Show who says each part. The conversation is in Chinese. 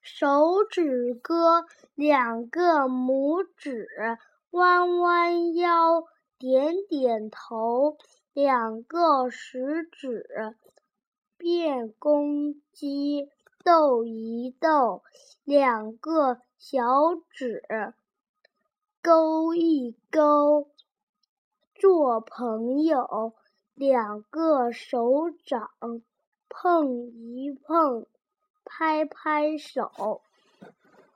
Speaker 1: 手指歌，两个拇指弯弯腰，点点头，两个食指变公鸡，逗一逗，两个小指勾一勾，做朋友，两个手掌碰一碰，拍拍手。